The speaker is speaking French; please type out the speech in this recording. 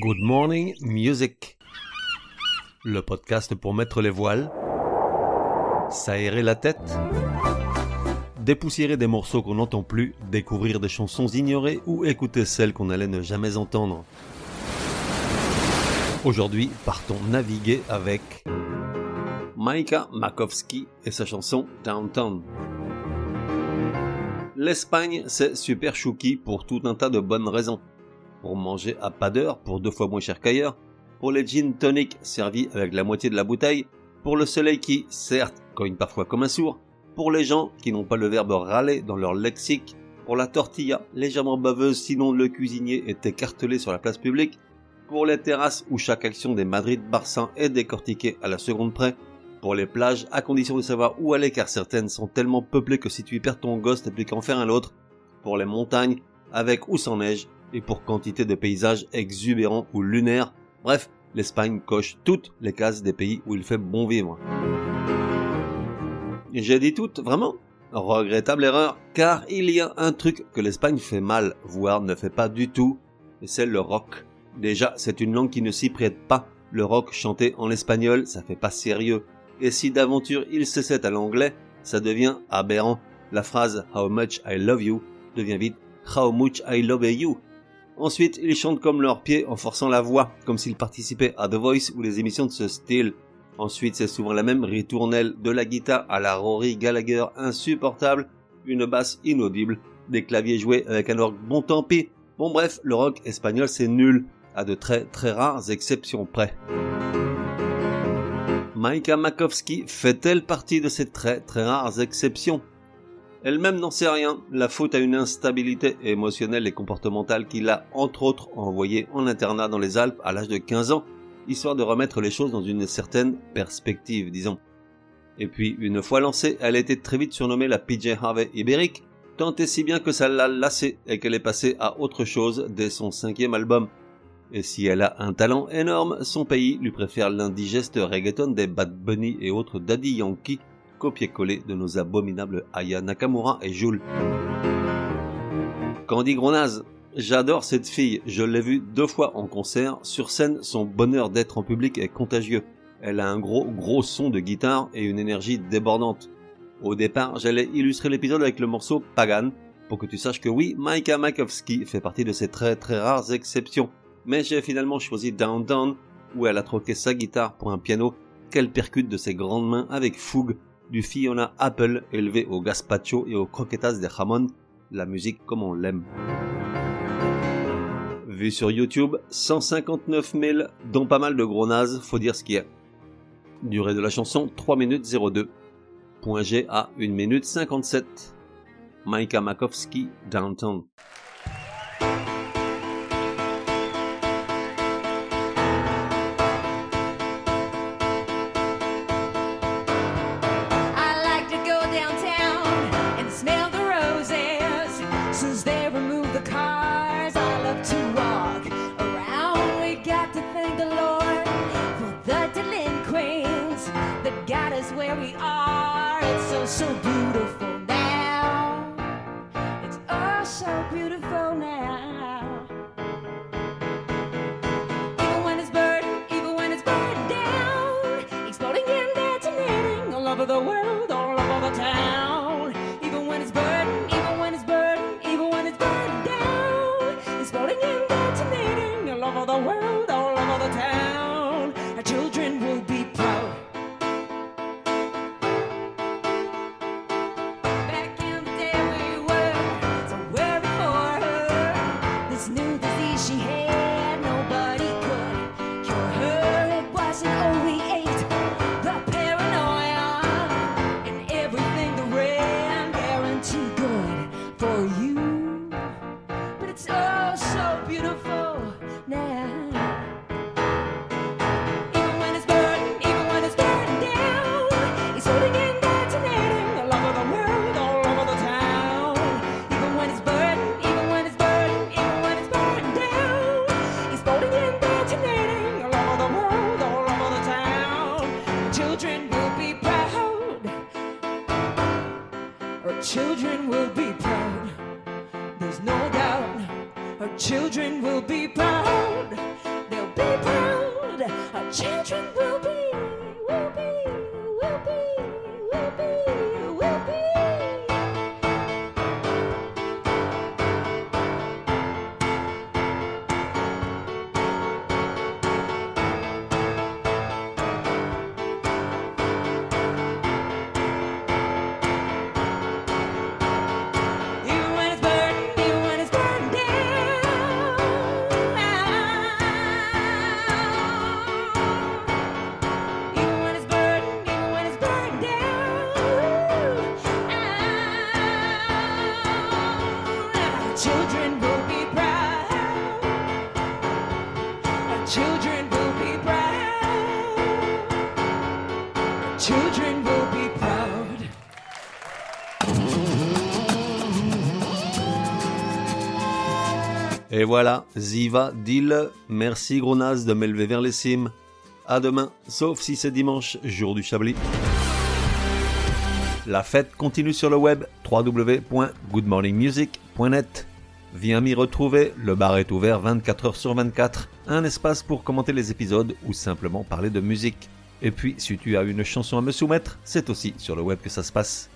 Good Morning Music. Le podcast pour mettre les voiles, s'aérer la tête, dépoussiérer des morceaux qu'on n'entend plus, découvrir des chansons ignorées ou écouter celles qu'on allait ne jamais entendre. Aujourd'hui, partons naviguer avec Maika Makowski et sa chanson Downtown. L'Espagne, c'est super chouki pour tout un tas de bonnes raisons pour manger à pas d'heure pour deux fois moins cher qu'ailleurs, pour les gin tonic servis avec la moitié de la bouteille, pour le soleil qui, certes, cogne parfois comme un sourd, pour les gens qui n'ont pas le verbe râler dans leur lexique, pour la tortilla légèrement baveuse sinon le cuisinier est écartelé sur la place publique, pour les terrasses où chaque action des Madrid Barçins est décortiquée à la seconde près, pour les plages à condition de savoir où aller car certaines sont tellement peuplées que si tu y perds ton gosse t'as plus qu'en faire un autre, pour les montagnes avec ou sans neige, et pour quantité de paysages exubérants ou lunaires. Bref, l'Espagne coche toutes les cases des pays où il fait bon vivre. J'ai dit toutes, vraiment? Regrettable erreur, car il y a un truc que l'Espagne fait mal, voire ne fait pas du tout, et c'est le rock. Déjà, c'est une langue qui ne s'y prête pas. Le rock chanté en espagnol, ça fait pas sérieux. Et si d'aventure il cessait à l'anglais, ça devient aberrant. La phrase How much I love you devient vite How much I love you. Ensuite, ils chantent comme leurs pieds en forçant la voix, comme s'ils participaient à The Voice ou les émissions de ce style. Ensuite, c'est souvent la même ritournelle de la guitare à la Rory Gallagher insupportable, une basse inaudible, des claviers joués avec un orgue bon tant pis. Bon bref, le rock espagnol c'est nul, à de très très rares exceptions près. Maika Makowski fait-elle partie de ces très très rares exceptions? Elle-même n'en sait rien, la faute à une instabilité émotionnelle et comportementale qui l'a entre autres envoyée en internat dans les Alpes à l'âge de 15 ans, histoire de remettre les choses dans une certaine perspective, disons. Et puis, une fois lancée, elle a été très vite surnommée la PJ Harvey ibérique, tant et si bien que ça l'a lassée et qu'elle est passée à autre chose dès son cinquième album. Et si elle a un talent énorme, son pays lui préfère l'indigeste reggaeton des Bad Bunny et autres Daddy Yankee copier-coller de nos abominables Aya Nakamura et Jules. Candy Gronaz, j'adore cette fille, je l'ai vue deux fois en concert, sur scène son bonheur d'être en public est contagieux. Elle a un gros gros son de guitare et une énergie débordante. Au départ, j'allais illustrer l'épisode avec le morceau Pagan, pour que tu saches que oui, Maika Makowski fait partie de ces très très rares exceptions. Mais j'ai finalement choisi Downtown, où elle a troqué sa guitare pour un piano qu'elle percute de ses grandes mains avec fougue du Fiona Apple élevé au gazpacho et aux croquetas de jamon, la musique comme on l'aime. Vu sur YouTube, 159 000, dont pas mal de gros nazes, faut dire ce qu'il y a. Durée de la chanson 3 minutes 02. Point G à 1 minute 57. Maika Makowski, Downtown. It's so, so beautiful Children will be proud. Our children will be proud. There's no doubt. Our children will be proud. They'll be proud. Our children children will be proud. Et voilà, Ziva Dil. Merci gros naze de m'élever vers les cimes. À demain, sauf si c'est dimanche, jour du Chablis. La fête continue sur le web www.goodmorningmusic.net. Viens m'y retrouver, le bar est ouvert 24 heures sur 24, un espace pour commenter les épisodes ou simplement parler de musique. Et puis, si tu as une chanson à me soumettre, c'est aussi sur le web que ça se passe.